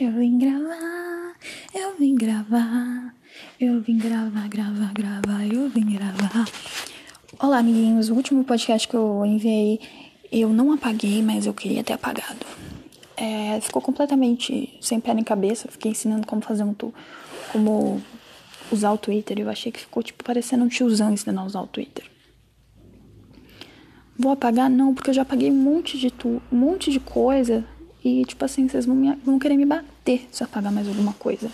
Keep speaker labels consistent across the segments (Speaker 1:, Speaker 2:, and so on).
Speaker 1: Eu vim gravar, eu vim gravar, eu vim gravar, gravar, gravar, eu vim gravar. Olá, amiguinhos. O último podcast que eu enviei, eu não apaguei, mas eu queria ter apagado. É, ficou completamente sem pé nem cabeça. Fiquei ensinando como fazer um tu, como usar o Twitter. Eu achei que ficou tipo parecendo um tiozão ensinando a usar o Twitter. Vou apagar? Não, porque eu já apaguei um monte de tu, um monte de coisa e, tipo assim, vocês vão, me, vão querer me bater se eu apagar mais alguma coisa.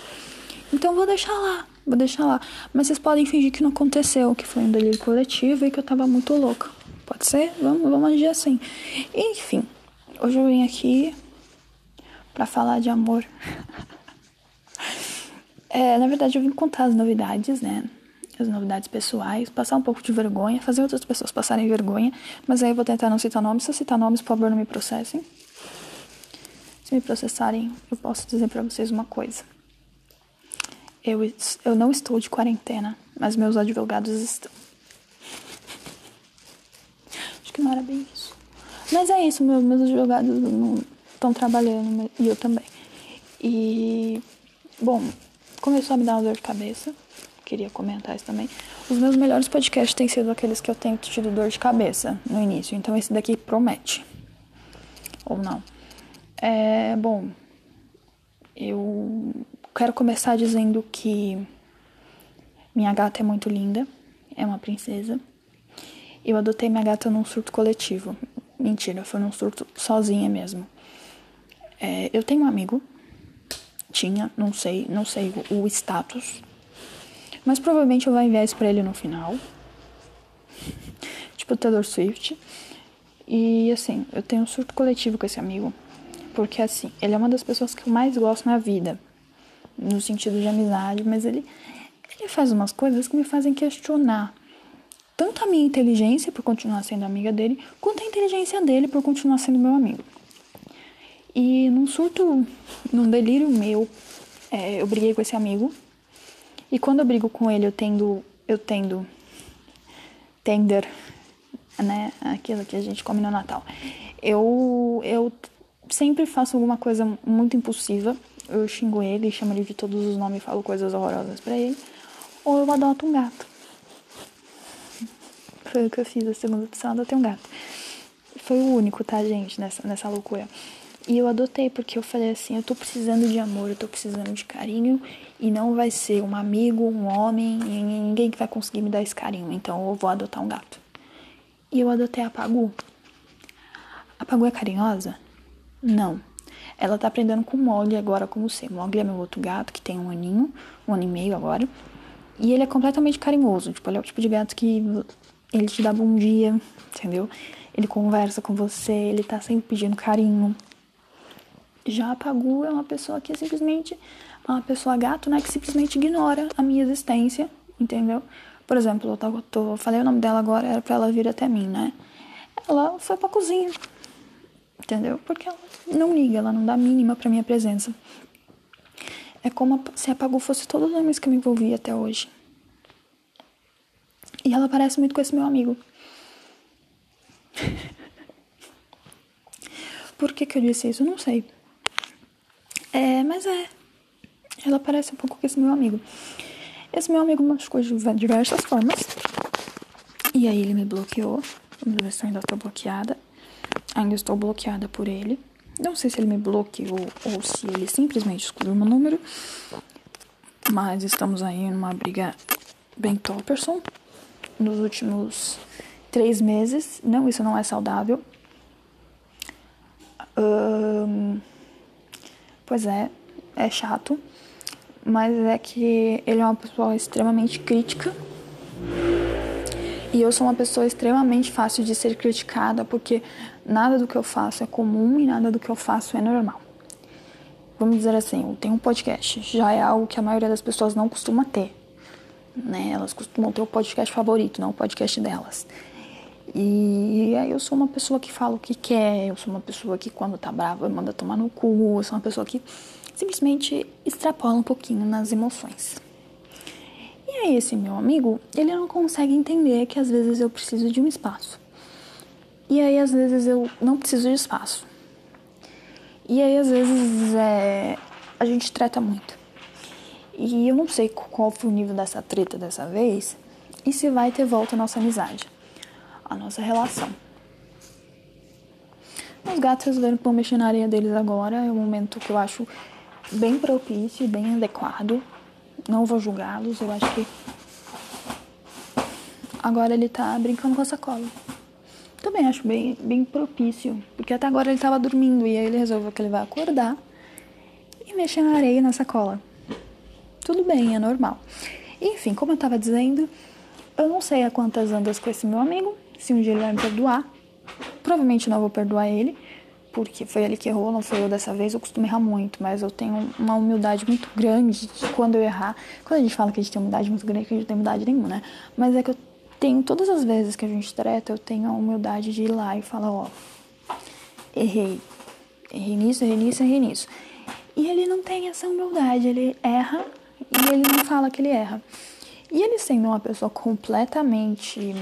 Speaker 1: Então vou deixar lá, vou deixar lá. Mas vocês podem fingir que não aconteceu, que foi um delírio coletivo e que eu tava muito louca. Pode ser? Vamos, vamos agir assim. Enfim, hoje eu vim aqui para falar de amor. é, na verdade, eu vim contar as novidades, né? As novidades pessoais, passar um pouco de vergonha, fazer outras pessoas passarem vergonha, mas aí eu vou tentar não citar nomes. Se eu citar nomes, por favor, não me processem. Me processarem, eu posso dizer para vocês uma coisa. Eu, eu não estou de quarentena, mas meus advogados estão. Acho que não era bem isso. Mas é isso, meus, meus advogados estão trabalhando e eu também. E, bom, começou a me dar uma dor de cabeça. Queria comentar isso também. Os meus melhores podcasts têm sido aqueles que eu tenho tido dor de cabeça no início. Então esse daqui promete. Ou não. É, bom, eu quero começar dizendo que minha gata é muito linda, é uma princesa. Eu adotei minha gata num surto coletivo. Mentira, foi num surto sozinha mesmo. É, eu tenho um amigo, tinha, não sei, não sei o, status, mas provavelmente eu vou enviar isso pra ele no final. tipo Taylor Swift. E assim, eu tenho um surto coletivo com esse amigo. Porque assim, ele é uma das pessoas que eu mais gosto na vida. No sentido de amizade, mas ele, ele faz umas coisas que me fazem questionar tanto a minha inteligência por continuar sendo amiga dele, quanto a inteligência dele por continuar sendo meu amigo. E num surto, num delírio meu, é, eu briguei com esse amigo. E quando eu brigo com ele, eu tendo, eu tendo, tender, né, aquilo que a gente come no Natal. Eu, eu sempre faço alguma coisa muito impulsiva. Eu xingo ele, chamo ele de todos os nomes e falo coisas horrorosas para ele. Ou eu adoto um gato. Foi o que eu fiz a segunda opção, adotei um gato. Foi o único, tá, gente, nessa, nessa loucura. E eu adotei porque eu falei assim, eu tô precisando de amor, eu tô precisando de carinho e não vai ser um amigo, um homem, ninguém que vai conseguir me dar esse carinho. Então eu vou adotar um gato. E eu adotei a Pagu. A Pagu é carinhosa? Não. Ela tá aprendendo com o Mogli agora como ser. Mogli é meu outro gato que tem um aninho, um ano e meio agora. E ele é completamente carinhoso. Tipo, ele é o tipo de gato que ele te dá bom dia, entendeu? Ele conversa com você, ele tá sempre pedindo carinho. Já a Pagu é uma pessoa que é simplesmente uma pessoa gato, né? Que simplesmente ignora a minha existência, entendeu? Por exemplo, eu tô, tô, falei o nome dela agora, era pra ela vir até mim, né? Ela foi pra cozinha, entendeu? Porque ela não liga, ela não dá mínima pra minha presença. É como se a Pagu fosse todos os homens que eu me envolvi até hoje. E ela parece muito com esse meu amigo. Por que que eu disse isso? Não sei. É, mas é. Ela parece um pouco com esse meu amigo. Esse meu amigo machucou de diversas formas. E aí ele me bloqueou. Ver se eu ainda estou bloqueada. Ainda estou bloqueada por ele. Não sei se ele me bloqueou ou se ele simplesmente excluiu meu número. Mas estamos aí numa briga bem topperson. Nos últimos três meses. Não, isso não é saudável. Pois é, é chato. Mas é que ele é uma pessoa extremamente crítica. E eu sou uma pessoa extremamente fácil de ser criticada, porque nada do que eu faço é comum e nada do que eu faço é normal. Vamos dizer assim, eu tenho um podcast, já é algo que a maioria das pessoas não costuma ter. Né? Elas costumam ter o podcast favorito, não o podcast delas. E aí eu sou uma pessoa que fala o que quer, eu sou uma pessoa que quando tá brava manda tomar no cu, eu sou uma pessoa que simplesmente extrapola um pouquinho nas emoções. E aí esse meu amigo, ele não consegue entender que às vezes eu preciso de um espaço. E aí às vezes eu não preciso de espaço. E aí às vezes é, a gente trata muito. E eu não sei qual foi o nível dessa treta dessa vez e se vai ter volta a nossa amizade, a nossa relação. Os gatos resolveram que vão mexer na areia deles agora. É um momento que eu acho bem propício, bem adequado. Não vou julgá-los, eu acho que. Agora ele tá brincando com a sacola. Também acho bem, bem propício, porque até agora ele tava dormindo e aí ele resolveu que ele vai acordar e mexer na areia na sacola. Tudo bem, é normal. Enfim, como eu tava dizendo, eu não sei a quantas andas com esse meu amigo, se um dia ele vai me perdoar. Provavelmente não vou perdoar ele, porque foi ele que errou, não foi eu dessa vez. Eu costumo errar muito, mas eu tenho uma humildade muito grande de quando eu errar. Quando a gente fala que a gente tem humildade muito grande, que a gente não tem humildade nenhuma, né? Mas é que eu tenho, todas as vezes que a gente treta, eu tenho a humildade de ir lá e falar: ó, errei. Errei nisso, errei nisso, errei nisso. E ele não tem essa humildade, ele erra e ele não fala que ele erra. E ele sendo uma pessoa completamente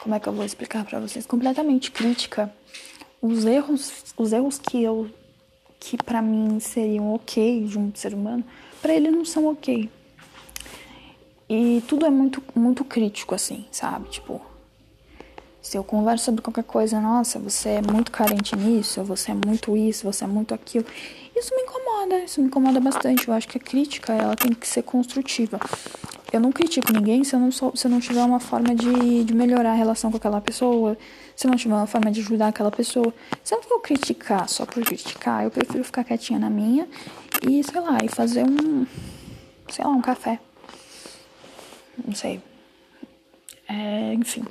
Speaker 1: como é que eu vou explicar para vocês? Completamente crítica. Os erros, os erros que eu que para mim seriam ok de um ser humano, para ele não são ok. E tudo é muito muito crítico assim, sabe? Tipo, se eu converso sobre qualquer coisa, nossa, você é muito carente nisso, você é muito isso, você é muito aquilo. Isso me incomoda, isso me incomoda bastante. Eu acho que a crítica, ela tem que ser construtiva eu não critico ninguém se eu não, sou, se eu não tiver uma forma de, de melhorar a relação com aquela pessoa, se não tiver uma forma de ajudar aquela pessoa. Se eu for criticar só por criticar, eu prefiro ficar quietinha na minha e, sei lá, e fazer um, sei lá, um café. Não sei. É, enfim.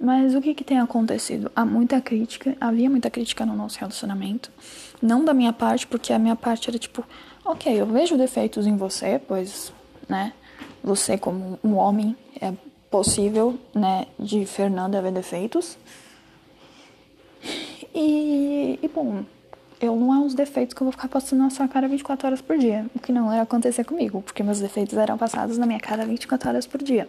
Speaker 1: Mas o que, que tem acontecido? Há muita crítica, havia muita crítica no nosso relacionamento. Não da minha parte, porque a minha parte era tipo, ok, eu vejo defeitos em você, pois, né? você como um homem é possível, né, de Fernanda ver defeitos. E, e bom, eu não é os defeitos que eu vou ficar passando na sua cara 24 horas por dia, o que não era acontecer comigo, porque meus defeitos eram passados na minha cara 24 horas por dia.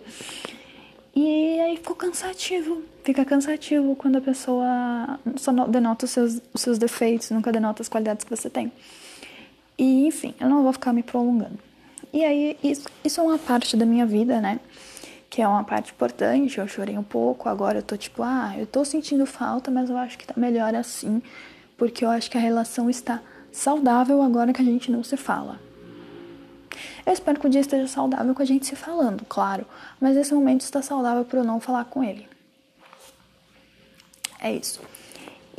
Speaker 1: E aí ficou cansativo, fica cansativo quando a pessoa só denota os seus, os seus defeitos, nunca denota as qualidades que você tem. E enfim, eu não vou ficar me prolongando. E aí, isso, isso é uma parte da minha vida, né? Que é uma parte importante. Eu chorei um pouco, agora eu tô tipo, ah, eu tô sentindo falta, mas eu acho que tá melhor assim, porque eu acho que a relação está saudável agora que a gente não se fala. Eu espero que o dia esteja saudável com a gente se falando, claro, mas esse momento está saudável para eu não falar com ele. É isso.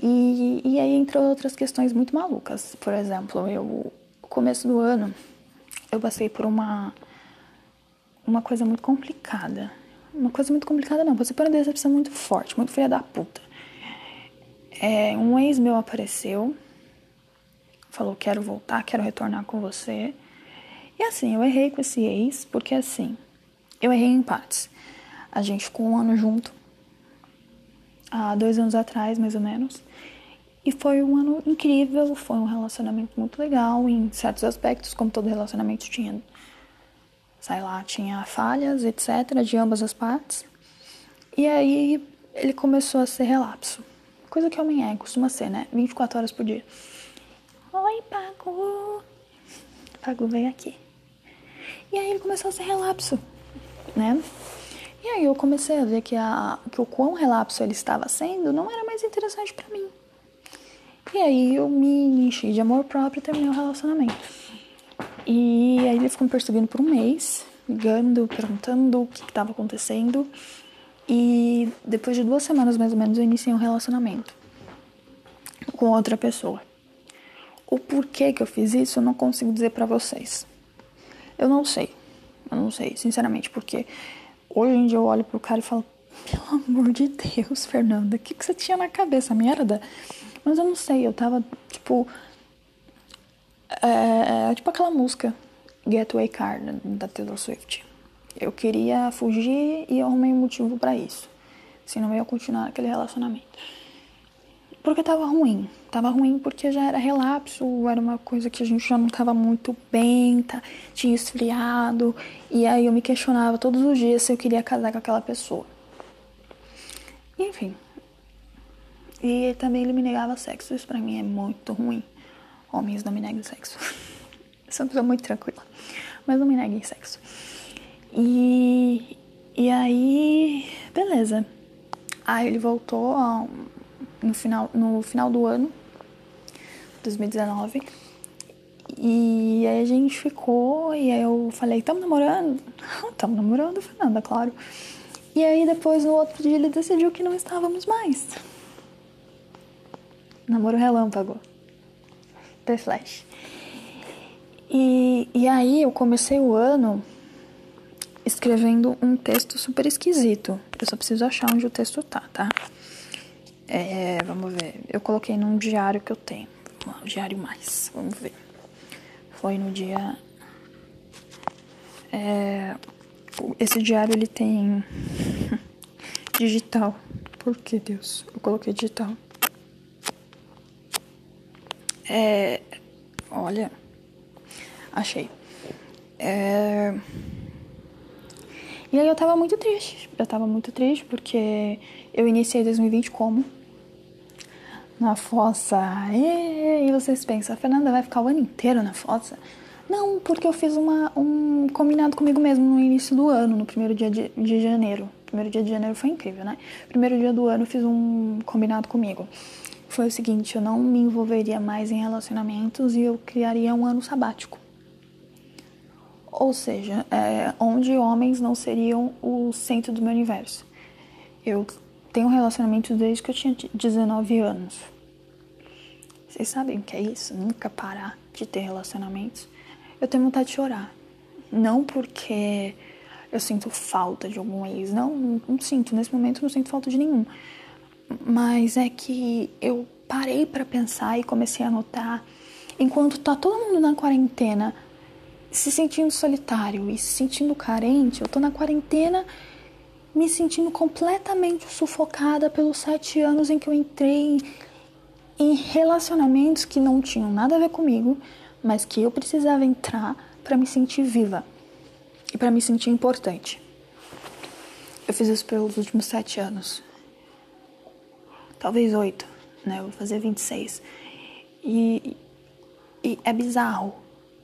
Speaker 1: E, e aí, entre outras questões muito malucas, por exemplo, eu, começo do ano, eu passei por uma uma coisa muito complicada. Uma coisa muito complicada não, passei por uma decepção muito forte, muito filha da puta. É, um ex meu apareceu, falou quero voltar, quero retornar com você. E assim, eu errei com esse ex, porque assim, eu errei em partes. A gente ficou um ano junto, há dois anos atrás, mais ou menos. E foi um ano incrível, foi um relacionamento muito legal em certos aspectos, como todo relacionamento tinha, sei lá, tinha falhas, etc, de ambas as partes. E aí ele começou a ser relapso. Coisa que homem é, costuma ser, né? 24 horas por dia. Oi, Pago. Pago veio aqui. E aí ele começou a ser relapso, né? E aí eu comecei a ver que, a, que o quão relapso ele estava sendo não era mais interessante para mim. E aí eu me enchi de amor próprio e terminei o relacionamento. E aí ele ficou me perseguindo por um mês, ligando, perguntando o que estava acontecendo. E depois de duas semanas mais ou menos eu iniciei um relacionamento com outra pessoa. O porquê que eu fiz isso eu não consigo dizer para vocês. Eu não sei. Eu não sei, sinceramente, porque hoje em dia eu olho pro cara e falo: pelo amor de Deus, Fernanda, o que, que você tinha na cabeça? Merda. Mas eu não sei, eu tava, tipo. É, é, tipo aquela música Getaway Car da Taylor Swift. Eu queria fugir e eu arrumei um motivo para isso. Senão eu ia continuar aquele relacionamento. Porque tava ruim. Tava ruim porque já era relapso, era uma coisa que a gente já não tava muito bem, tá, tinha esfriado. E aí eu me questionava todos os dias se eu queria casar com aquela pessoa. Enfim, e também ele me negava sexo. Isso pra mim é muito ruim. Homens não me neguem sexo. sou uma pessoa muito tranquila. Mas não me neguem sexo. E, e aí, beleza. Aí ele voltou no, final, no final do ano, 2019. E aí a gente ficou, e aí eu falei, tamo namorando? Tamo namorando, Fernanda, claro. E aí depois, no outro dia, ele decidiu que não estávamos mais. Namoro relâmpago. The Flash. E, e aí eu comecei o ano escrevendo um texto super esquisito. Eu só preciso achar onde o texto tá, tá? É, vamos ver. Eu coloquei num diário que eu tenho. Um diário mais. Vamos ver. Foi no dia. É, esse diário ele tem digital. Por que Deus? Eu coloquei digital. É, olha, achei. É, e aí eu tava muito triste. Eu tava muito triste porque eu iniciei 2020 como? Na fossa. E vocês pensam, a Fernanda vai ficar o ano inteiro na fossa? Não, porque eu fiz uma, um combinado comigo mesmo no início do ano, no primeiro dia de, de janeiro. primeiro dia de janeiro foi incrível, né? Primeiro dia do ano eu fiz um combinado comigo. Foi o seguinte, eu não me envolveria mais em relacionamentos e eu criaria um ano sabático. Ou seja, é, onde homens não seriam o centro do meu universo. Eu tenho um relacionamento desde que eu tinha 19 anos. Vocês sabem o que é isso? Nunca parar de ter relacionamentos. Eu tenho vontade de chorar. Não porque eu sinto falta de algum ex. Não, não, não sinto. Nesse momento não sinto falta de nenhum. Mas é que eu parei para pensar e comecei a notar. Enquanto tá todo mundo na quarentena se sentindo solitário e se sentindo carente, eu tô na quarentena me sentindo completamente sufocada pelos sete anos em que eu entrei em relacionamentos que não tinham nada a ver comigo, mas que eu precisava entrar para me sentir viva e para me sentir importante. Eu fiz isso pelos últimos sete anos, talvez oito, né? Eu vou fazer 26. E, e é bizarro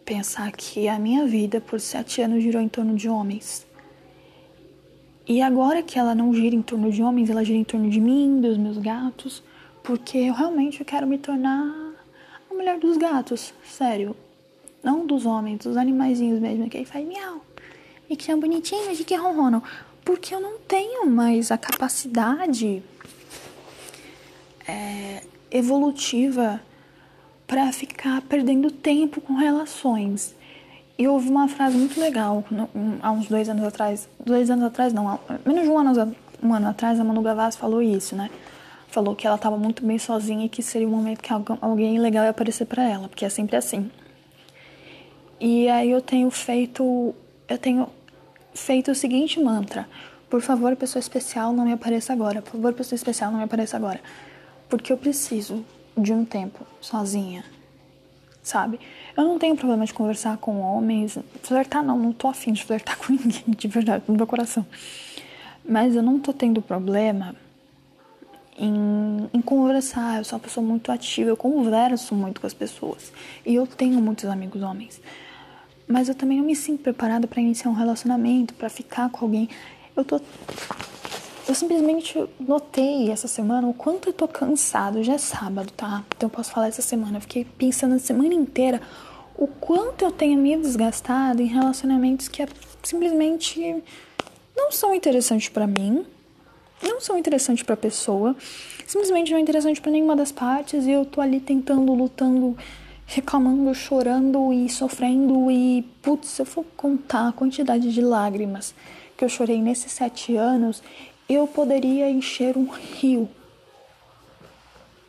Speaker 1: pensar que a minha vida por sete anos girou em torno de homens. E agora que ela não gira em torno de homens, ela gira em torno de mim, dos meus gatos, porque eu realmente quero me tornar a mulher dos gatos, sério. Não dos homens, dos animaizinhos mesmo, que aí faz miau. E que são bonitinhos e que ronronam. Porque eu não tenho mais a capacidade é, evolutiva para ficar perdendo tempo com relações. E houve uma frase muito legal há uns dois anos atrás, dois anos atrás não, menos de um ano, um ano atrás a Manu Gavassi falou isso, né? Falou que ela estava muito bem sozinha e que seria o momento que alguém legal ia aparecer para ela, porque é sempre assim. E aí eu tenho feito, eu tenho feito o seguinte mantra: por favor, pessoa especial, não me apareça agora. Por favor, pessoa especial, não me apareça agora, porque eu preciso de um tempo sozinha, sabe? Eu não tenho problema de conversar com homens, flertar não, não tô afim de flertar com ninguém, de verdade, no meu coração. Mas eu não tô tendo problema em, em conversar, eu sou uma pessoa muito ativa, eu converso muito com as pessoas. E eu tenho muitos amigos homens. Mas eu também não me sinto preparada para iniciar um relacionamento, para ficar com alguém. Eu tô eu simplesmente notei essa semana o quanto eu tô cansado. Já é sábado, tá? Então eu posso falar essa semana. Eu fiquei pensando a semana inteira o quanto eu tenho me desgastado em relacionamentos que é simplesmente não são interessantes para mim, não são interessantes para a pessoa, simplesmente não é interessante para nenhuma das partes e eu tô ali tentando, lutando, reclamando, chorando e sofrendo e putz, se eu for contar a quantidade de lágrimas que eu chorei nesses sete anos, eu poderia encher um rio.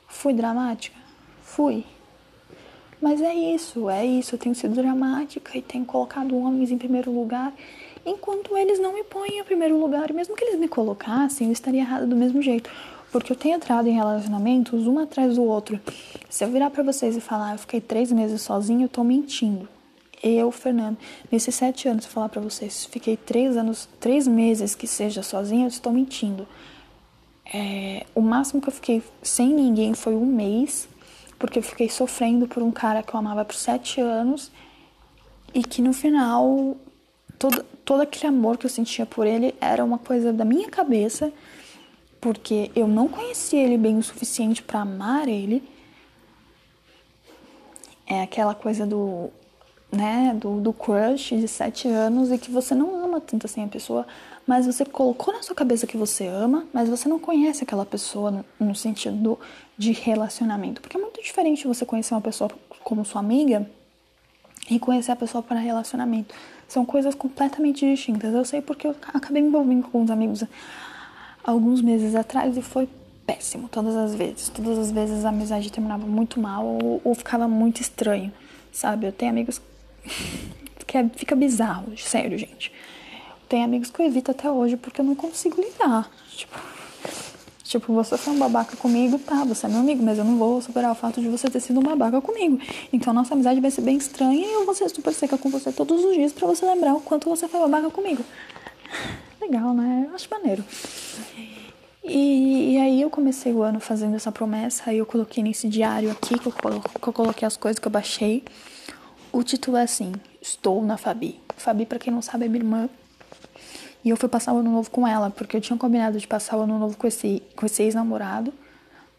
Speaker 1: Fui dramática? Fui. Mas é isso, é isso. Eu tenho sido dramática e tenho colocado homens em primeiro lugar, enquanto eles não me põem em primeiro lugar. E mesmo que eles me colocassem, eu estaria errada do mesmo jeito. Porque eu tenho entrado em relacionamentos um atrás do outro. Se eu virar para vocês e falar, eu fiquei três meses sozinho, eu tô mentindo eu, Fernando, nesses sete anos, falar para vocês, fiquei três anos, três meses que seja sozinha, eu estou mentindo. É, o máximo que eu fiquei sem ninguém foi um mês, porque eu fiquei sofrendo por um cara que eu amava por sete anos e que no final todo, todo aquele amor que eu sentia por ele era uma coisa da minha cabeça, porque eu não conhecia ele bem o suficiente para amar ele. É aquela coisa do, né, do, do crush de sete anos e que você não ama tanto assim a pessoa, mas você colocou na sua cabeça que você ama, mas você não conhece aquela pessoa no, no sentido de relacionamento. Porque é muito diferente você conhecer uma pessoa como sua amiga e conhecer a pessoa para relacionamento. São coisas completamente distintas. Eu sei porque eu acabei me envolvendo com uns amigos alguns meses atrás e foi péssimo todas as vezes. Todas as vezes a amizade terminava muito mal ou, ou ficava muito estranho, sabe? Eu tenho amigos que é, fica bizarro, sério, gente. Tem amigos que eu evito até hoje porque eu não consigo lidar. Tipo, Tipo, você foi um babaca comigo, tá, você é meu amigo, mas eu não vou superar o fato de você ter sido um babaca comigo. Então nossa amizade vai ser bem estranha e eu vou ser super seca com você todos os dias para você lembrar o quanto você foi babaca comigo. Legal, né? Acho maneiro. E, e, aí eu comecei o ano fazendo essa promessa, aí eu coloquei nesse diário aqui, que eu, que eu coloquei as coisas que eu baixei. O título é assim, Estou na Fabi. Fabi, para quem não sabe, é minha irmã e eu fui passar o ano novo com ela, porque eu tinha combinado de passar o ano novo com esse, com esse ex-namorado,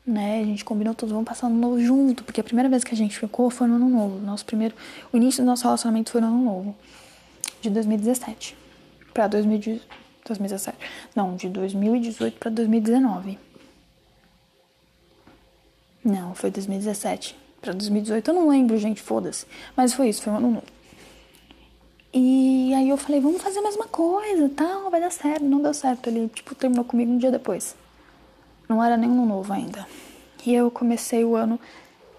Speaker 1: né? A gente combinou todos, vamos passar o ano novo junto, porque a primeira vez que a gente ficou foi no ano novo. Nosso primeiro, o início do nosso relacionamento foi no ano novo, de 2017 para 2017. Não, de 2018 para 2019. Não, foi 2017 para 2018. Eu não lembro, gente, foda-se. Mas foi isso, foi um ano novo. E aí eu falei, vamos fazer a mesma coisa, tal, vai dar certo. Não deu certo. Ele, tipo, terminou comigo um dia depois. Não era nem um novo ainda. E eu comecei o ano,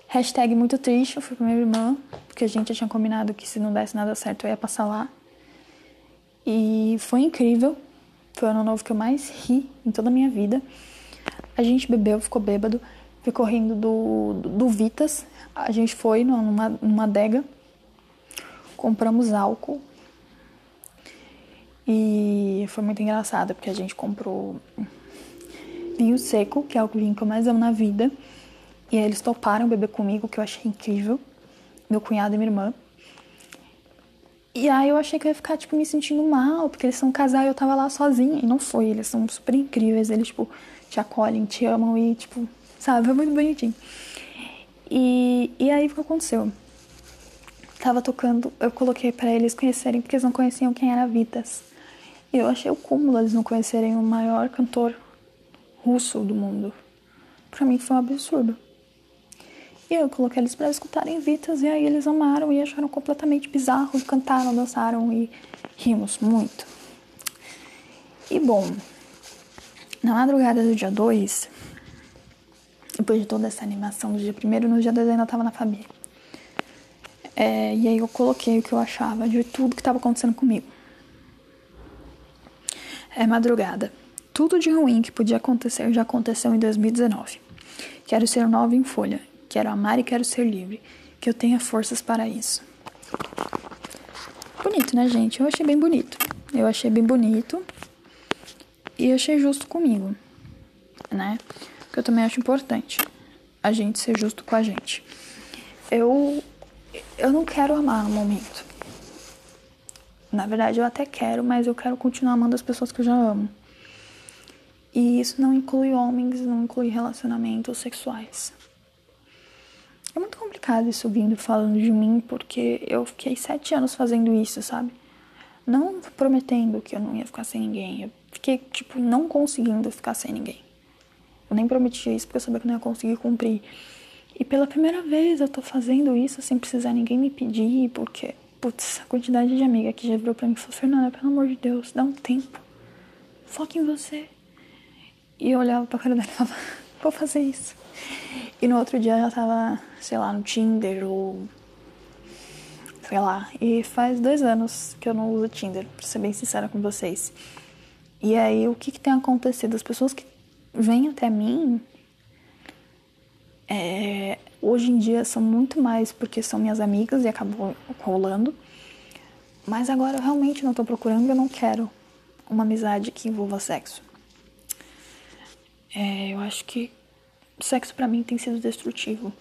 Speaker 1: hashtag muito triste, eu fui com minha irmã, porque a gente tinha combinado que se não desse nada certo eu ia passar lá. E foi incrível. Foi o ano novo que eu mais ri em toda a minha vida. A gente bebeu, ficou bêbado, ficou rindo do, do, Vitas. A gente foi numa, numa adega compramos álcool e foi muito engraçado porque a gente comprou vinho seco, que é o vinho que eu mais amo na vida, e aí eles toparam beber comigo, que eu achei incrível, meu cunhado e minha irmã. E aí eu achei que eu ia ficar, tipo, me sentindo mal, porque eles são um casal e eu tava lá sozinha. E não foi, eles são super incríveis, eles, tipo, te acolhem, te amam e, tipo, sabe, foi muito bonitinho. E, e aí o que aconteceu? tava tocando, eu coloquei para eles conhecerem, porque eles não conheciam quem era Vitas. E eu achei o cúmulo eles não conhecerem o maior cantor russo do mundo. Para mim foi um absurdo. E eu coloquei eles para escutarem Vitas, e aí eles amaram e acharam completamente bizarro, cantaram, dançaram e rimos muito. E bom, na madrugada do dia 2, depois de toda essa animação do dia 1 no dia 2 eu ainda tava na família. É, e aí eu coloquei o que eu achava de tudo que estava acontecendo comigo. É madrugada. Tudo de ruim que podia acontecer já aconteceu em 2019. Quero ser nova em folha. Quero amar e quero ser livre. Que eu tenha forças para isso. Bonito, né, gente? Eu achei bem bonito. Eu achei bem bonito. E achei justo comigo, né? Que eu também acho importante a gente ser justo com a gente. Eu eu não quero amar no momento. Na verdade, eu até quero, mas eu quero continuar amando as pessoas que eu já amo. E isso não inclui homens, não inclui relacionamentos sexuais. É muito complicado isso vindo falando de mim, porque eu fiquei sete anos fazendo isso, sabe? Não prometendo que eu não ia ficar sem ninguém. Eu fiquei, tipo, não conseguindo ficar sem ninguém. Eu nem prometi isso porque eu sabia que não ia conseguir cumprir. E pela primeira vez eu tô fazendo isso sem precisar ninguém me pedir, porque, putz, a quantidade de amiga que já virou pra mim e falou: Fernanda, pelo amor de Deus, dá um tempo. Foca em você. E eu olhava pra cara dela e falava: Vou fazer isso. E no outro dia ela tava, sei lá, no Tinder ou. Sei lá. E faz dois anos que eu não uso Tinder, pra ser bem sincera com vocês. E aí, o que, que tem acontecido? As pessoas que vêm até mim é, hoje em dia são muito mais porque são minhas amigas e acabou rolando. Mas agora eu realmente não tô procurando, eu não quero uma amizade que envolva sexo. É, eu acho que sexo para mim tem sido destrutivo.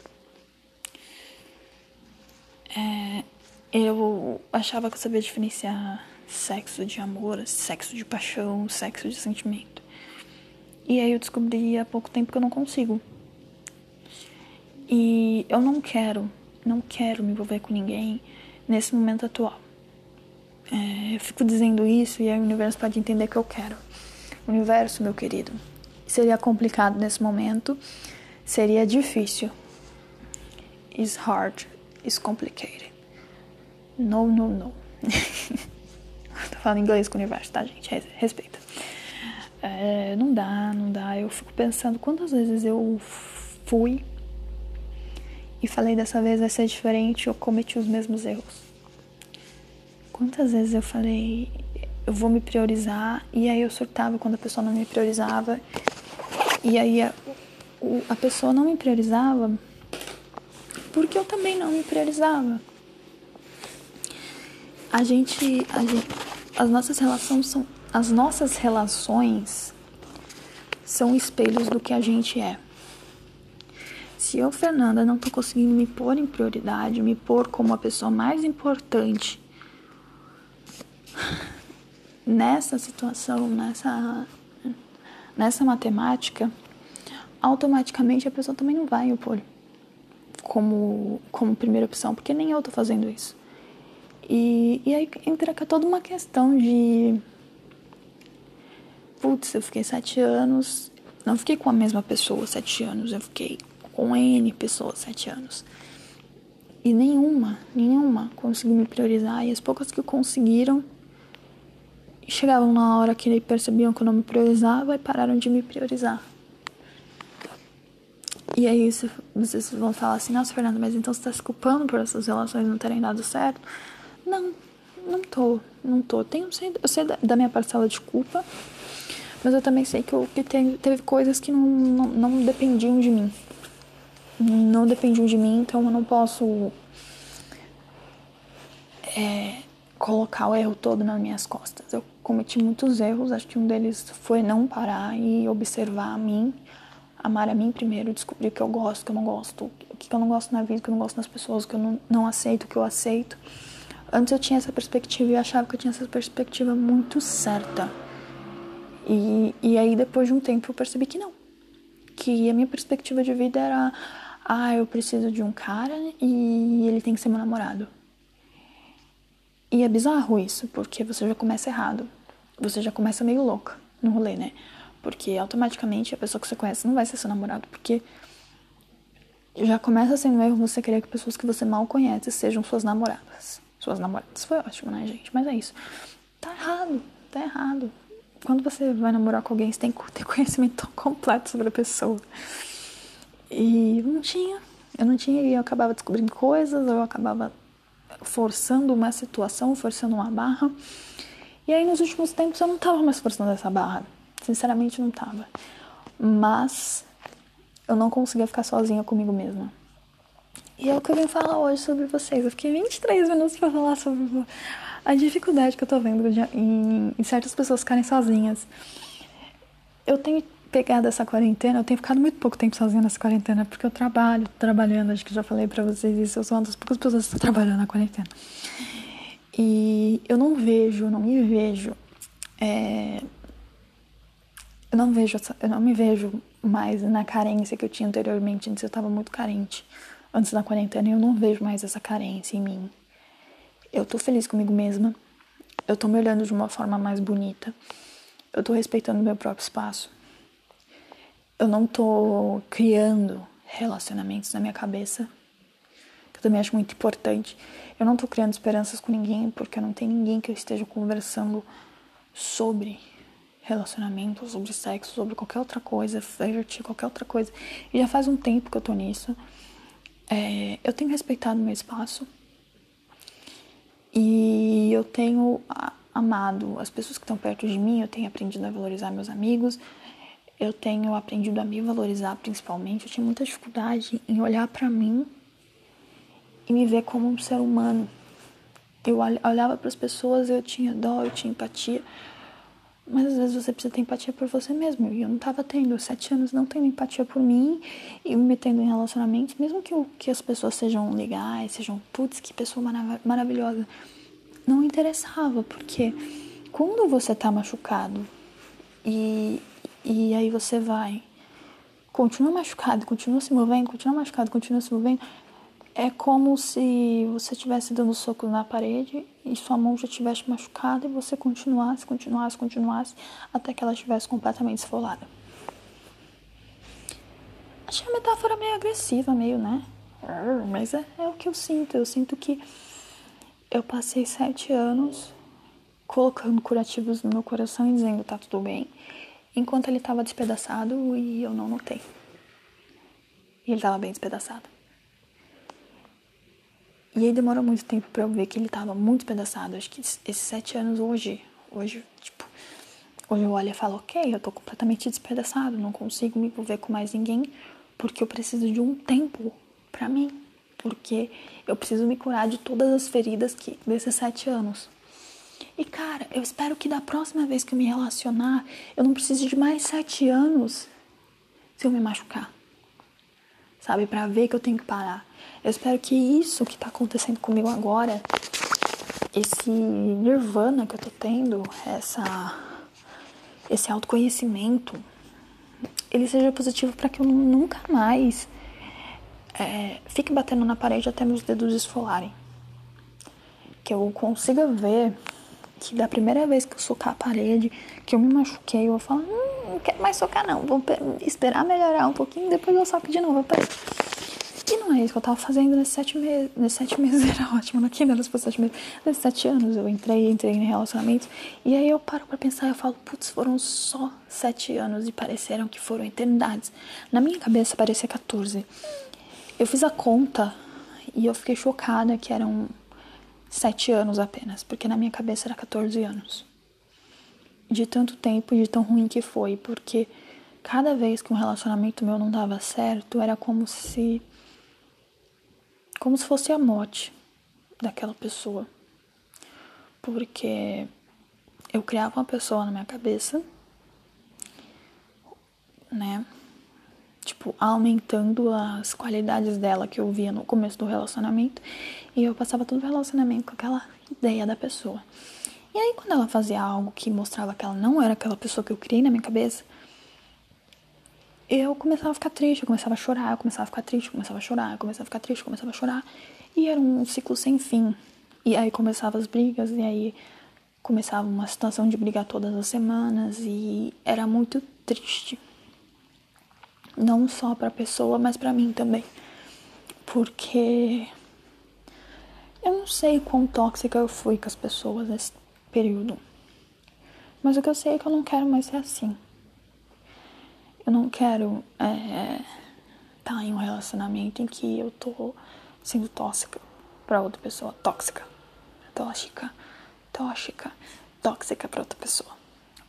Speaker 1: É, eu achava que eu sabia diferenciar sexo de amor, sexo de paixão, sexo de sentimento. E aí eu descobri há pouco tempo que eu não consigo. E eu não quero, não quero me envolver com ninguém nesse momento atual. É, eu fico dizendo isso e aí o universo pode entender que eu quero. Universo, meu querido, seria complicado nesse momento, seria difícil. It's hard, it's complicated. No, no, no. Tô falando inglês com o universo, tá, gente? Respeita. É, não dá, não dá. Eu fico pensando quantas vezes eu fui e falei dessa vez vai ser diferente, eu cometi os mesmos erros. Quantas vezes eu falei eu vou me priorizar e aí eu surtava quando a pessoa não me priorizava e aí a, a pessoa não me priorizava porque eu também não me priorizava. A gente, a gente as nossas relações são as nossas relações são espelhos do que a gente é. Se eu, Fernanda, não tô conseguindo me pôr em prioridade, me pôr como a pessoa mais importante nessa situação, nessa nessa matemática, automaticamente a pessoa também não vai me pôr como como primeira opção, porque nem eu tô fazendo isso. E, e aí entra toda uma questão de putz, eu fiquei sete anos, não fiquei com a mesma pessoa sete anos, eu fiquei com N pessoas sete anos. E nenhuma, nenhuma conseguiu me priorizar. E as poucas que conseguiram chegavam na hora que percebiam que eu não me priorizava e pararam de me priorizar. E aí vocês vão falar assim, nossa Fernanda, mas então você tá se culpando por essas relações não terem dado certo? Não, não tô, não tô. Tenho, eu sei da minha parcela de culpa, mas eu também sei que, eu, que teve, teve coisas que não, não, não dependiam de mim. Não dependiam de mim, então eu não posso é, colocar o erro todo nas minhas costas. Eu cometi muitos erros, acho que um deles foi não parar e observar a mim, amar a mim primeiro, descobrir o que eu gosto, o que eu não gosto, o que eu não gosto na vida, o que eu não gosto nas pessoas, o que eu não, não aceito, o que eu aceito. Antes eu tinha essa perspectiva e eu achava que eu tinha essa perspectiva muito certa. E, e aí, depois de um tempo, eu percebi que não. Que a minha perspectiva de vida era: ah, eu preciso de um cara e ele tem que ser meu namorado. E é bizarro isso, porque você já começa errado. Você já começa meio louca no rolê, né? Porque automaticamente a pessoa que você conhece não vai ser seu namorado, porque já começa sendo um erro você querer que pessoas que você mal conhece sejam suas namoradas. Suas namoradas. Foi ótimo, né, gente? Mas é isso. Tá errado, tá errado quando você vai namorar com alguém, você tem que ter conhecimento completo sobre a pessoa. E não tinha. Eu não tinha e eu acabava descobrindo coisas, eu acabava forçando uma situação, forçando uma barra. E aí nos últimos tempos eu não tava mais forçando essa barra. Sinceramente não tava. Mas eu não conseguia ficar sozinha comigo mesma. E é o que eu vim falar hoje sobre vocês. Eu fiquei 23 minutos para falar sobre a dificuldade que eu tô vendo de, em, em certas pessoas ficarem sozinhas. Eu tenho pegado essa quarentena, eu tenho ficado muito pouco tempo sozinha nessa quarentena, porque eu trabalho, trabalhando, acho que já falei pra vocês isso, eu sou uma das poucas pessoas que está trabalhando na quarentena. E eu não vejo, não me vejo, é, eu não vejo, eu não me vejo mais na carência que eu tinha anteriormente, antes eu estava muito carente, antes da quarentena, e eu não vejo mais essa carência em mim. Eu tô feliz comigo mesma. Eu tô me olhando de uma forma mais bonita. Eu tô respeitando meu próprio espaço. Eu não tô criando relacionamentos na minha cabeça, que eu também acho muito importante. Eu não tô criando esperanças com ninguém, porque não tem ninguém que eu esteja conversando sobre relacionamento, sobre sexo, sobre qualquer outra coisa, flirt, qualquer outra coisa. E já faz um tempo que eu tô nisso. É, eu tenho respeitado meu espaço. E eu tenho amado as pessoas que estão perto de mim, eu tenho aprendido a valorizar meus amigos, eu tenho aprendido a me valorizar principalmente. Eu tinha muita dificuldade em olhar para mim e me ver como um ser humano. Eu olhava para as pessoas, eu tinha dó, eu tinha empatia, Mas às vezes você precisa ter empatia por você mesmo. E eu não tava tendo, sete anos não tendo empatia por mim e me metendo em relacionamentos, mesmo que, que as pessoas sejam legais, sejam, putz, que pessoa marav maravilhosa. Não interessava, porque quando você tá machucado e, e aí você vai, continua machucado, continua se movendo, continua machucado, continua se movendo, é como se você estivesse dando soco na parede e sua mão já estivesse machucada e você continuasse, continuasse, continuasse até que ela estivesse completamente esfolada. Achei a metáfora meio agressiva, meio, né? Mas é, é o que eu sinto. Eu sinto que eu passei sete anos colocando curativos no meu coração e dizendo tá tudo bem, enquanto ele estava despedaçado e eu não notei. E ele estava bem despedaçado. E aí demorou muito tempo para eu ver que ele tava muito despedaçado. Acho que esses sete anos hoje, hoje, tipo, hoje eu olho e falo, ok, eu tô completamente despedaçado, não consigo me envolver com mais ninguém, porque eu preciso de um tempo para mim. Porque eu preciso me curar de todas as feridas que, desses sete anos. E cara, eu espero que da próxima vez que eu me relacionar, eu não precise de mais sete anos se eu me machucar. Sabe, para ver que eu tenho que parar. Eu espero que isso que tá acontecendo comigo agora, esse nirvana que eu tô tendo, essa esse autoconhecimento, ele seja positivo para que eu nunca mais é, fique batendo na parede até meus dedos esfolarem. Que eu consiga ver que da primeira vez que eu socar a parede, que eu me machuquei, eu falar, hum, não quero mais socar não, vou esperar melhorar um pouquinho, depois eu soco de novo. E não é isso que eu tava fazendo nesses sete meses. Nesses sete meses era ótimo, não era se sete meses. Nesses sete anos eu entrei, entrei em relacionamentos. E aí eu paro pra pensar e eu falo, putz, foram só sete anos e pareceram que foram eternidades. Na minha cabeça parecia 14. Eu fiz a conta e eu fiquei chocada que eram sete anos apenas, porque na minha cabeça era 14 anos. De tanto tempo e de tão ruim que foi, porque cada vez que um relacionamento meu não dava certo, era como se como se fosse a morte daquela pessoa. Porque eu criava uma pessoa na minha cabeça, né? Tipo, aumentando as qualidades dela que eu via no começo do relacionamento. E eu passava todo o relacionamento com aquela ideia da pessoa. E aí, quando ela fazia algo que mostrava que ela não era aquela pessoa que eu criei na minha cabeça, eu começava a ficar triste, eu começava a chorar, eu começava a ficar triste, eu começava a chorar, eu começava a ficar triste, eu começava a chorar. E era um ciclo sem fim. E aí começavam as brigas, e aí começava uma situação de brigar todas as semanas, e era muito triste. Não só para a pessoa, mas para mim também. Porque eu não sei quão tóxica eu fui com as pessoas período. Mas o que eu sei é que eu não quero mais ser assim. Eu não quero estar é, tá em um relacionamento em que eu tô sendo tóxica para outra pessoa. Tóxica. Tóxica. Tóxica. Tóxica para outra pessoa.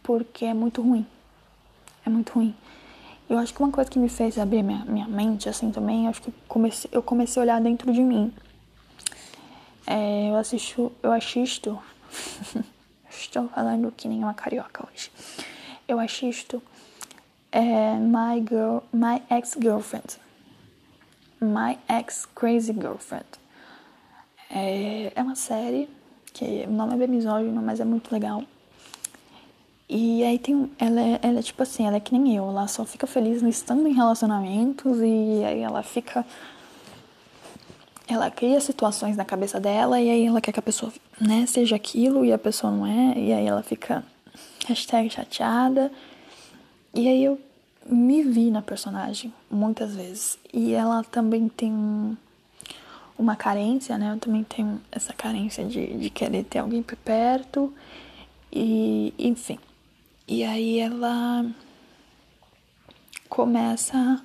Speaker 1: Porque é muito ruim. É muito ruim. Eu acho que uma coisa que me fez abrir minha, minha mente assim também, acho que comecei, eu comecei a olhar dentro de mim. É, eu assisto, eu assisto, estou falando que nem uma carioca hoje. Eu assisto é My Girl, My Ex-Girlfriend. My Ex-Crazy Girlfriend. É, é uma série que o nome é bem misógino, mas é muito legal. E aí tem. Ela é, ela é tipo assim, ela é que nem eu, ela só fica feliz estando em relacionamentos e aí ela fica. Ela cria situações na cabeça dela e aí ela quer que a pessoa né, seja aquilo e a pessoa não é, e aí ela fica hashtag chateada. E aí eu me vi na personagem muitas vezes. E ela também tem uma carência, né? Eu também tenho essa carência de, de querer ter alguém por perto. E, enfim. E aí ela começa.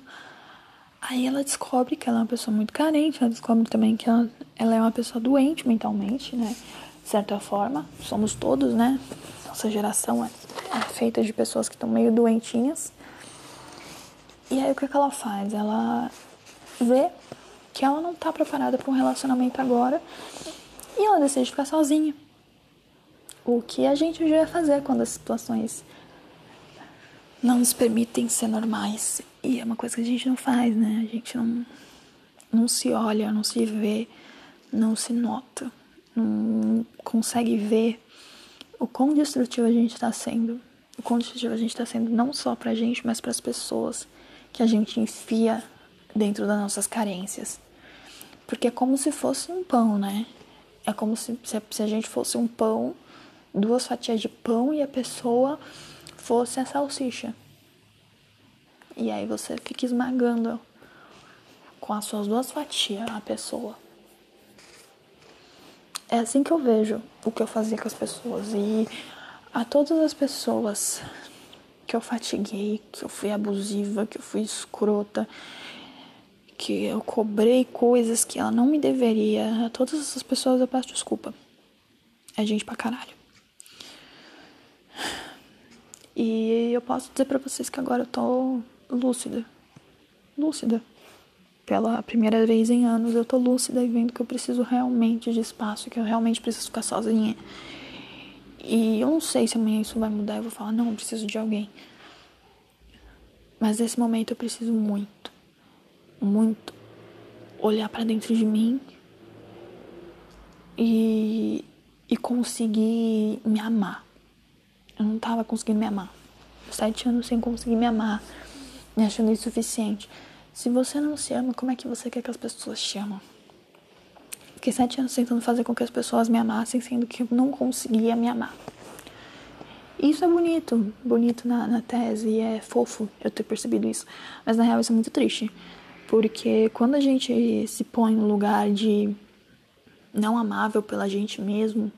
Speaker 1: Aí ela descobre que ela é uma pessoa muito carente, ela descobre também que ela, ela é uma pessoa doente mentalmente, né? De certa forma, somos todos, né? Nossa geração é é feita de pessoas que estão meio doentinhas. E aí o que, que ela faz? Ela vê que ela não tá preparada para um relacionamento agora e ela decide ficar sozinha. o que a gente devia fazer quando as situações não nos permitem ser normais. E é uma coisa que a gente não faz, né? A gente não, não se olha, não se vê, não se nota, não consegue ver o quão destrutivo a gente está sendo. O quão destrutivo a gente está sendo não só pra gente, mas para as pessoas que a gente enfia dentro das nossas carências. Porque é como se fosse um pão, né? É como se, se a gente fosse um pão, duas fatias de pão e a pessoa fosse a salsicha. E aí você fica esmagando com as suas duas fatias a pessoa. É assim que eu vejo o que eu fazia com as pessoas. E a todas as pessoas que eu fatiguei, que eu fui abusiva, que eu fui escrota, que eu cobrei coisas que ela não me deveria. A todas essas pessoas eu peço desculpa. É gente pra caralho. E eu posso dizer pra vocês que agora eu tô lúcida. Lúcida. Pela primeira vez em anos eu tô lúcida e vendo que eu preciso realmente de espaço, que eu realmente preciso ficar sozinha. E eu não sei se amanhã isso vai mudar, eu vou falar, não, eu preciso de alguém. Mas nesse momento eu preciso muito muito olhar para dentro de mim e, e conseguir me amar. Eu não tava conseguindo me amar. Sete anos sem conseguir me amar, me achando insuficiente. Se você não se ama, como é que você quer que as pessoas te amam? Fiquei sete anos tentando fazer com que as pessoas me amassem, sendo que eu não conseguia me amar. Isso é bonito, bonito na, na tese, é fofo eu ter percebido isso. Mas na real isso é muito triste. Porque quando a gente se põe no lugar de não amável pela gente mesmo,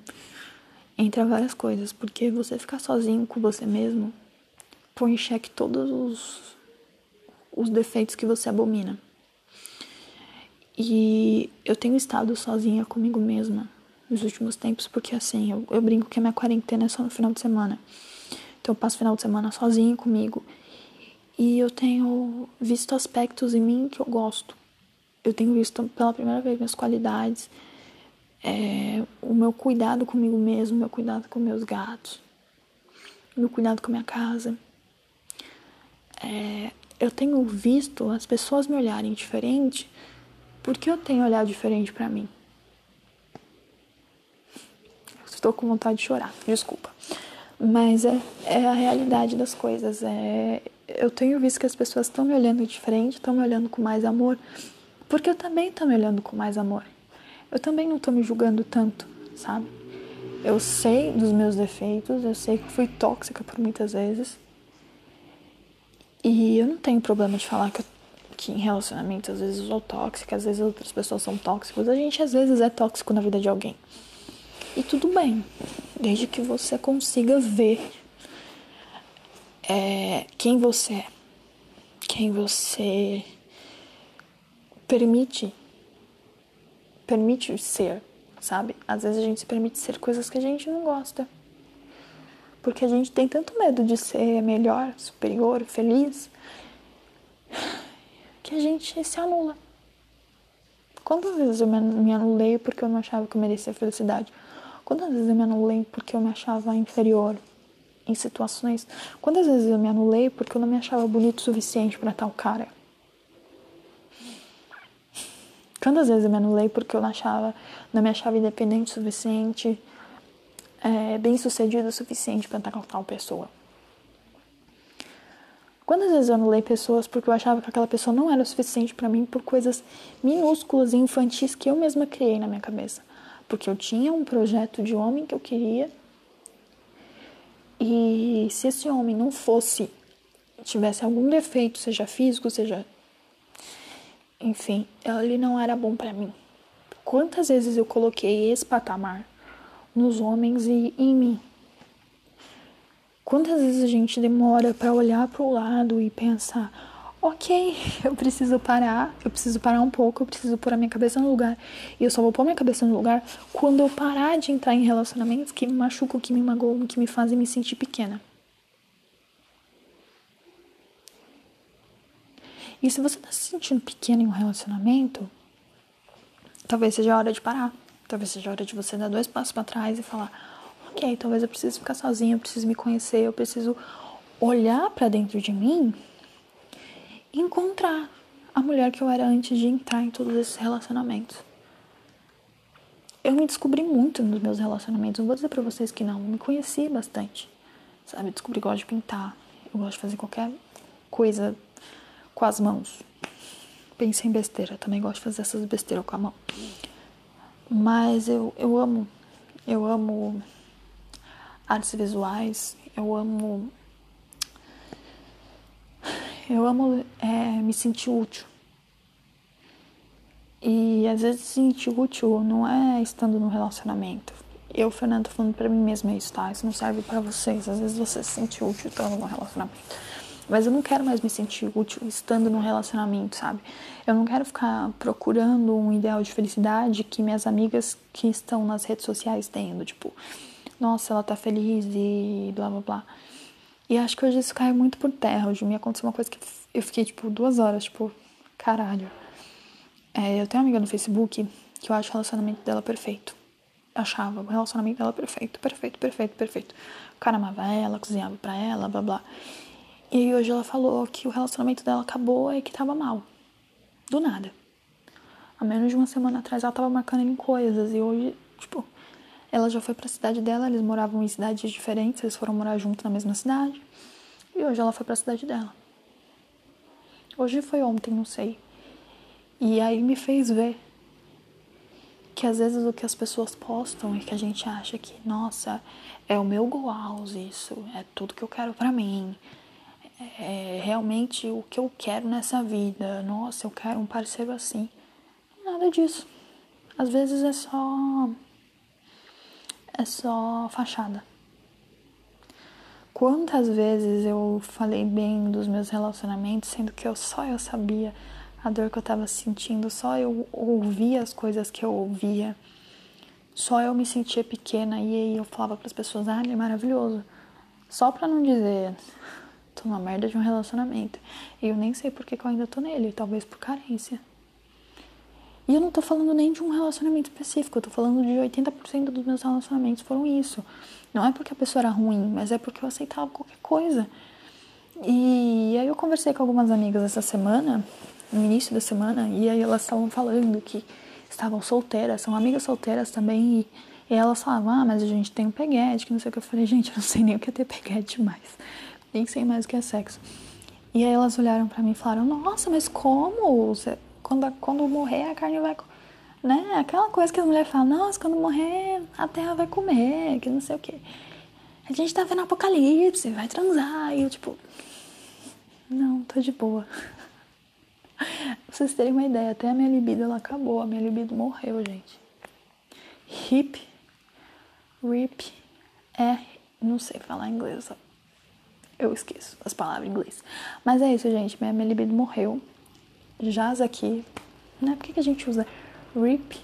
Speaker 1: entra várias coisas. Porque você ficar sozinho com você mesmo põe em xeque todos os, os defeitos que você abomina. E eu tenho estado sozinha comigo mesma nos últimos tempos, porque assim, eu, eu brinco que a minha quarentena é só no final de semana. Então eu passo o final de semana sozinha comigo e eu tenho visto aspectos em mim que eu gosto. Eu tenho visto pela primeira vez minhas qualidades, é, o meu cuidado comigo mesmo, meu cuidado com meus gatos, meu cuidado com minha casa. É, eu tenho visto as pessoas me olharem diferente porque eu tenho olhado diferente para mim. Estou com vontade de chorar, desculpa. Mas é, é a realidade das coisas. É, eu tenho visto que as pessoas estão me olhando diferente, estão me olhando com mais amor, porque eu também estou me olhando com mais amor. Eu também não estou me julgando tanto, sabe? Eu sei dos meus defeitos, eu sei que fui tóxica por muitas vezes. E eu não tenho problema de falar que, eu, que em relacionamento às vezes eu sou tóxica, às vezes outras pessoas são tóxicas. A gente às vezes é tóxico na vida de alguém. E tudo bem, desde que você consiga ver é, quem você é, quem você permite, permite ser, sabe? Às vezes a gente se permite ser coisas que a gente não gosta. Porque a gente tem tanto medo de ser melhor, superior, feliz, que a gente se anula. Quantas vezes eu me anulei porque eu não achava que eu merecia felicidade? Quantas vezes eu me anulei porque eu me achava inferior, em situações. Quantas vezes eu me anulei porque eu não me achava bonito o suficiente para tal cara? Quantas vezes eu me anulei porque eu não, achava, não me achava independente o suficiente, é, bem sucedido o suficiente para estar com tal pessoa? Quantas vezes eu anulei pessoas porque eu achava que aquela pessoa não era o suficiente para mim por coisas minúsculas e infantis que eu mesma criei na minha cabeça? Porque eu tinha um projeto de homem que eu queria e se esse homem não fosse, tivesse algum defeito, seja físico, seja. Enfim, ele não era bom para mim. Quantas vezes eu coloquei esse patamar nos homens e em mim? Quantas vezes a gente demora para olhar para o lado e pensar: ok, eu preciso parar, eu preciso parar um pouco, eu preciso pôr a minha cabeça no lugar. E eu só vou pôr minha cabeça no lugar quando eu parar de entrar em relacionamentos que me machucam, que me magoam, que me fazem me sentir pequena. E se você está se sentindo pequena em um relacionamento, talvez seja a hora de parar. Talvez seja a hora de você dar dois passos para trás e falar: ok, talvez eu precise ficar sozinha, eu preciso me conhecer, eu preciso olhar para dentro de mim e encontrar a mulher que eu era antes de entrar em todos esses relacionamentos. Eu me descobri muito nos meus relacionamentos. Não vou dizer para vocês que não, eu me conheci bastante. Sabe, descobri que eu gosto de pintar, eu gosto de fazer qualquer coisa com as mãos. Pensei em besteira, também gosto de fazer essas besteiras com a mão. Mas eu, eu amo, eu amo artes visuais, eu amo. Eu amo é, me sentir útil. E às vezes se sentir útil não é estando no relacionamento. Eu, Fernando, falando pra mim mesma isso, tá? Isso não serve para vocês. Às vezes você se sente útil estando no relacionamento. Mas eu não quero mais me sentir útil estando num relacionamento, sabe? Eu não quero ficar procurando um ideal de felicidade que minhas amigas que estão nas redes sociais tendo, tipo, nossa, ela tá feliz e blá blá blá. E acho que hoje isso cai muito por terra. Hoje me aconteceu uma coisa que eu fiquei, tipo, duas horas, tipo, caralho. É, eu tenho uma amiga no Facebook que eu acho o relacionamento dela perfeito. Achava o relacionamento dela perfeito, perfeito, perfeito, perfeito. O cara amava ela, cozinhava pra ela, blá blá. E aí hoje ela falou que o relacionamento dela acabou e que tava mal. Do nada. Há menos de uma semana atrás ela tava marcando em coisas e hoje, tipo, ela já foi pra cidade dela, eles moravam em cidades diferentes, eles foram morar junto na mesma cidade. E hoje ela foi pra cidade dela. Hoje foi ontem, não sei. E aí me fez ver que às vezes o que as pessoas postam é que a gente acha que, nossa, é o meu goal isso, é tudo que eu quero para mim é realmente o que eu quero nessa vida. Nossa, eu quero um parceiro assim. Nada disso. Às vezes é só. É só fachada. Quantas vezes eu falei bem dos meus relacionamentos, sendo que eu só eu sabia a dor que eu tava sentindo, só eu ouvia as coisas que eu ouvia, só eu me sentia pequena e aí eu falava para as pessoas: "Ah, ele é maravilhoso". Só para não dizer tô numa merda de um relacionamento. E eu nem sei por que, que eu ainda tô nele, talvez por carência. E eu não tô falando nem de um relacionamento específico, eu tô falando de 80% dos meus relacionamentos foram isso. Não é porque a pessoa era ruim, mas é porque eu aceitava qualquer coisa. E aí eu conversei com algumas amigas essa semana, no início da semana, e aí elas estavam falando que estavam solteiras, são amigas solteiras também, e, e elas falavam, ah, mas a gente tem um peguete, que não sei o que. Eu falei, gente, eu não sei nem o que é ter peguete mais nem sei mais o que é sexo. E aí elas olharam para mim e falaram: Nossa, mas como? Quando, quando morrer, a carne vai. Né? Aquela coisa que as mulheres falam: Nossa, quando morrer, a terra vai comer, que não sei o que. A gente tá vendo apocalipse, vai transar. E eu, tipo, não, tô de boa. pra vocês terem uma ideia, até a minha libido ela acabou, a minha libido morreu, gente. Hip, rip, é, não sei falar inglês, sabe? Eu esqueço as palavras em inglês. Mas é isso, gente. Minha, minha libido morreu. Jaz aqui. Né? Por que, que a gente usa RIP,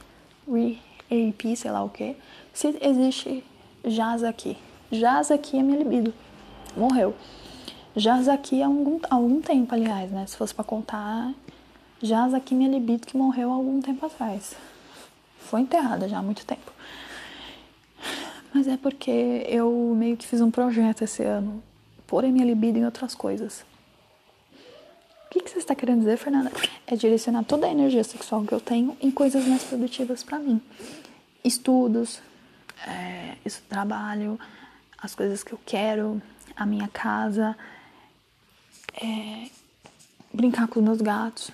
Speaker 1: RIP, sei lá o que? Se existe jaz aqui. Jaz aqui é minha libido. Morreu. Jaz aqui há algum, algum tempo, aliás, né? Se fosse pra contar, jaz aqui minha libido que morreu há algum tempo atrás. Foi enterrada já há muito tempo. Mas é porque eu meio que fiz um projeto esse ano a minha libido em outras coisas. O que, que você está querendo dizer, Fernanda? É direcionar toda a energia sexual que eu tenho em coisas mais produtivas para mim. Estudos, é, isso, trabalho, as coisas que eu quero, a minha casa, é, brincar com os meus gatos.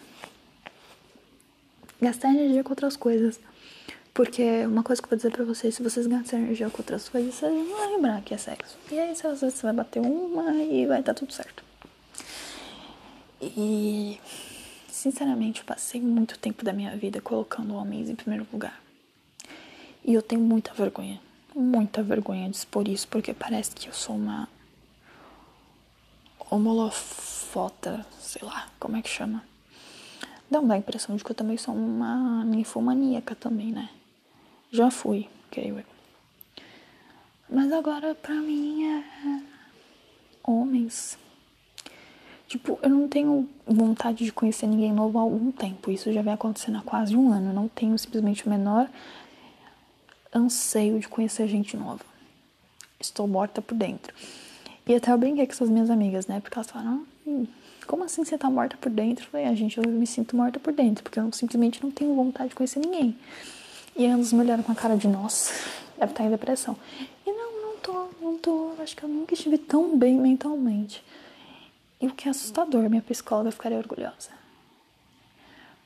Speaker 1: Gastar energia com outras coisas. Porque uma coisa que eu vou dizer pra vocês, se vocês gastarem energia com outras coisas, vocês vão lembrar que é sexo. E aí, às vezes, você vai bater uma e vai dar tudo certo. E, sinceramente, eu passei muito tempo da minha vida colocando homens em primeiro lugar. E eu tenho muita vergonha, muita vergonha de expor isso, porque parece que eu sou uma homolofota, sei lá, como é que chama. Dá uma impressão de que eu também sou uma ninfomaníaca também, né? Já fui, creio eu. Mas agora pra mim é homens. Tipo, eu não tenho vontade de conhecer ninguém novo há algum tempo. Isso já vem acontecendo há quase um ano. Eu não tenho simplesmente o menor anseio de conhecer gente nova. estou morta por dentro. E até eu brinquei com essas minhas amigas, né? Porque elas falaram, hum, como assim você tá morta por dentro? Eu falei, a ah, gente, eu me sinto morta por dentro, porque eu simplesmente não tenho vontade de conhecer ninguém. E elas me olharam com a cara de, nossa, deve estar em depressão. E não, não tô, não tô, acho que eu nunca estive tão bem mentalmente. E o que é assustador, minha psicóloga ficaria orgulhosa.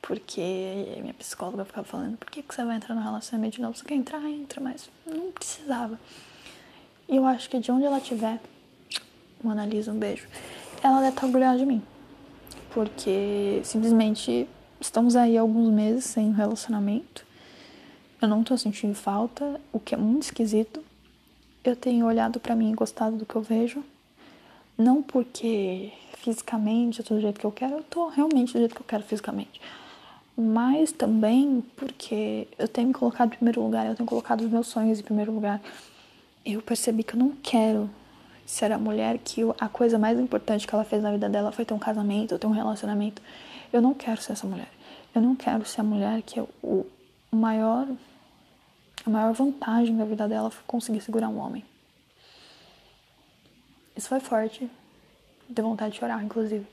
Speaker 1: Porque minha psicóloga ficava falando, por que, que você vai entrar no relacionamento de novo? Você quer entrar? Entra, mas não precisava. E eu acho que de onde ela estiver, uma analisa, um beijo, ela deve estar orgulhosa de mim. Porque simplesmente estamos aí alguns meses sem relacionamento. Eu não tô sentindo falta, o que é muito esquisito. Eu tenho olhado para mim e gostado do que eu vejo. Não porque fisicamente eu tô do jeito que eu quero, eu tô realmente do jeito que eu quero fisicamente mas também porque eu tenho me colocado em primeiro lugar, eu tenho colocado os meus sonhos em primeiro lugar. Eu percebi que eu não quero ser a mulher que a coisa mais importante que ela fez na vida dela foi ter um casamento, ter um relacionamento. Eu não quero ser essa mulher. Eu não quero ser a mulher que o maior a maior vantagem da vida dela foi conseguir segurar um homem. Isso foi forte. Deu vontade de chorar, inclusive.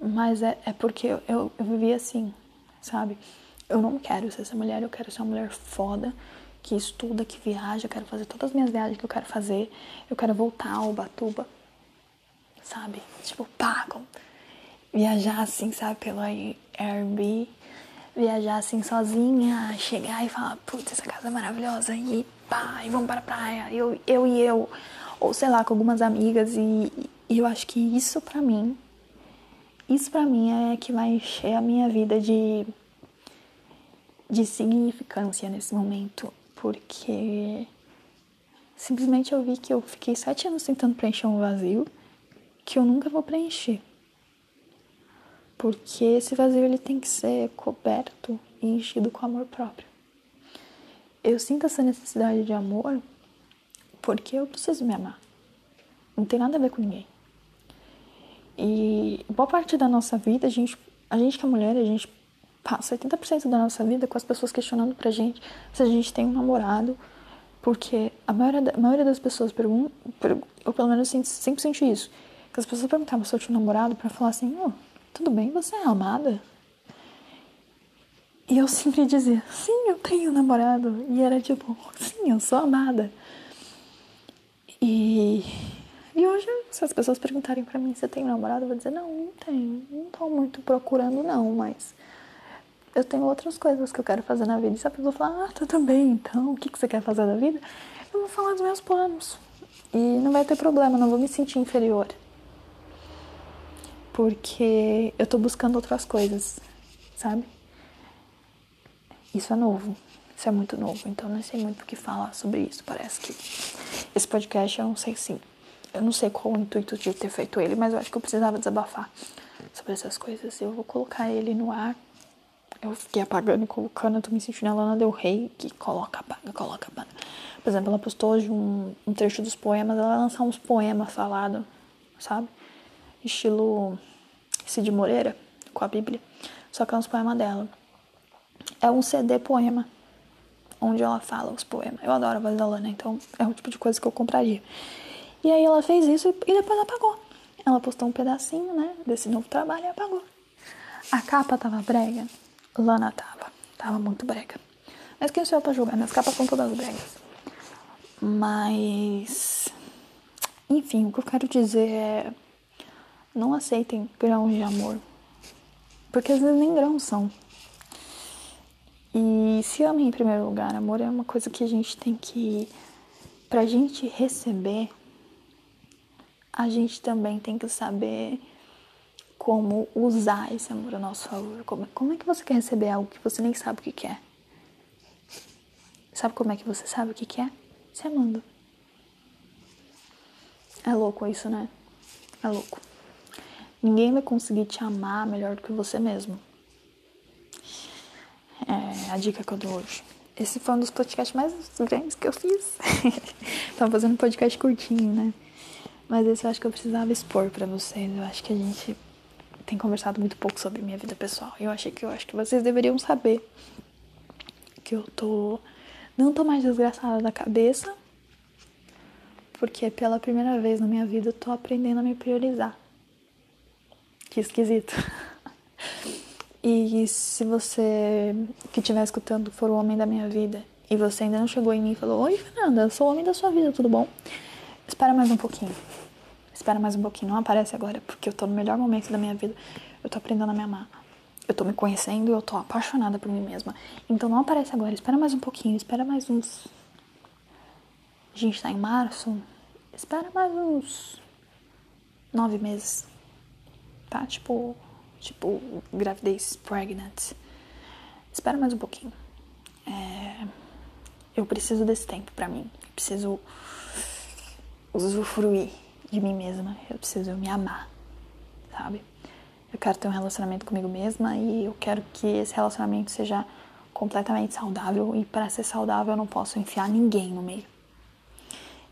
Speaker 1: Mas é, é porque eu, eu, eu vivi assim sabe? Eu não quero ser essa mulher, eu quero ser uma mulher foda, que estuda, que viaja, eu quero fazer todas as minhas viagens que eu quero fazer, eu quero voltar ao Batuba, sabe? Tipo, pá, viajar assim, sabe, pelo Airbnb, viajar assim sozinha, chegar e falar, putz, essa casa é maravilhosa, e pá, e vamos para a praia, eu, eu e eu, ou sei lá, com algumas amigas, e, e eu acho que isso pra mim isso para mim é que vai encher a minha vida de, de significância nesse momento, porque simplesmente eu vi que eu fiquei sete anos tentando preencher um vazio que eu nunca vou preencher. Porque esse vazio ele tem que ser coberto e enchido com amor próprio. Eu sinto essa necessidade de amor porque eu preciso me amar. Não tem nada a ver com ninguém. E boa parte da nossa vida, a gente, a gente que é mulher, a gente passa 80% da nossa vida com as pessoas questionando pra gente se a gente tem um namorado, porque a maioria, a maioria das pessoas perguntam, eu pelo menos sempre senti isso, que as pessoas perguntavam se eu tinha um namorado pra falar assim, oh, tudo bem, você é amada? E eu sempre dizia, sim, eu tenho namorado. E era tipo, sim, eu sou amada. E e hoje, se as pessoas perguntarem para mim se eu tenho namorado, eu vou dizer, não, não tenho. Não tô muito procurando, não, mas eu tenho outras coisas que eu quero fazer na vida. E se a pessoa falar, ah, tudo bem, então, o que, que você quer fazer da vida? Eu vou falar dos meus planos. E não vai ter problema, não vou me sentir inferior. Porque eu tô buscando outras coisas, sabe? Isso é novo. Isso é muito novo, então não sei muito o que falar sobre isso. Parece que esse podcast eu não sei se eu não sei qual o intuito de ter feito ele, mas eu acho que eu precisava desabafar sobre essas coisas. Eu vou colocar ele no ar. Eu fiquei apagando e colocando, eu tô me sentindo a Lana Del Rey, que coloca, apaga, coloca, apaga. Por exemplo, ela postou hoje um, um trecho dos poemas, ela lançar uns poemas falados, sabe? Estilo Cid Moreira, com a Bíblia. Só que é uns poemas dela. É um CD poema, onde ela fala os poemas. Eu adoro a voz da Lana, então é o tipo de coisa que eu compraria. E aí ela fez isso e depois apagou. Ela postou um pedacinho, né, desse novo trabalho e apagou. A capa tava brega? Lana tava. Tava muito brega. Mas quem sou eu pra julgar? Minhas capas são todas bregas. Mas... Enfim, o que eu quero dizer é... Não aceitem grãos de amor. Porque às vezes nem grãos são. E se amem em primeiro lugar. Amor é uma coisa que a gente tem que... Pra gente receber a gente também tem que saber como usar esse amor a nosso favor. Como, como é que você quer receber algo que você nem sabe o que quer? Sabe como é que você sabe o que quer? Se amando. É louco isso, né? É louco. Ninguém vai conseguir te amar melhor do que você mesmo. É a dica que eu dou hoje. Esse foi um dos podcasts mais grandes que eu fiz. Tava fazendo um podcast curtinho, né? Mas esse eu acho que eu precisava expor para vocês. Eu acho que a gente tem conversado muito pouco sobre minha vida pessoal. Eu achei que eu acho que vocês deveriam saber que eu tô não tô mais desgraçada da cabeça porque pela primeira vez na minha vida eu tô aprendendo a me priorizar. Que esquisito. E se você que estiver escutando for o homem da minha vida e você ainda não chegou em mim e falou: Oi, Fernanda, eu sou o homem da sua vida, tudo bom? Espera mais um pouquinho. Espera mais um pouquinho. Não aparece agora, porque eu tô no melhor momento da minha vida. Eu tô aprendendo a me amar. Eu tô me conhecendo, eu tô apaixonada por mim mesma. Então não aparece agora. Espera mais um pouquinho. Espera mais uns. A gente tá em março. Espera mais uns. Nove meses. Tá? Tipo tipo gravidez pregnant. Espera mais um pouquinho. É, eu preciso desse tempo para mim. Eu preciso usufruir de mim mesma. Eu preciso me amar, sabe? Eu quero ter um relacionamento comigo mesma e eu quero que esse relacionamento seja completamente saudável. E para ser saudável, eu não posso enfiar ninguém no meio.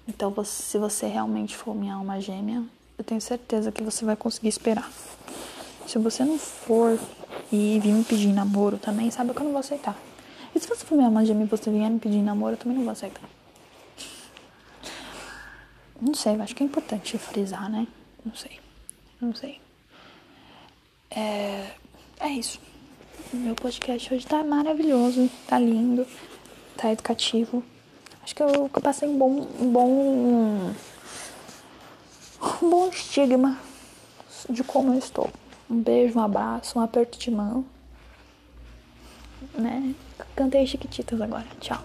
Speaker 1: Então, se você realmente for minha alma gêmea, eu tenho certeza que você vai conseguir esperar. Se você não for e vir me pedir namoro também, sabe que eu não vou aceitar. E se você for minha mãe e você vier me pedir namoro, eu também não vou aceitar. Não sei, acho que é importante frisar, né? Não sei. Não sei. É, é isso. Meu podcast hoje tá maravilhoso, tá lindo, tá educativo. Acho que eu, que eu passei um bom, um bom, um bom estigma de como eu estou. Um beijo, um abraço, um aperto de mão. Né? Cantei Chiquititas agora. Tchau.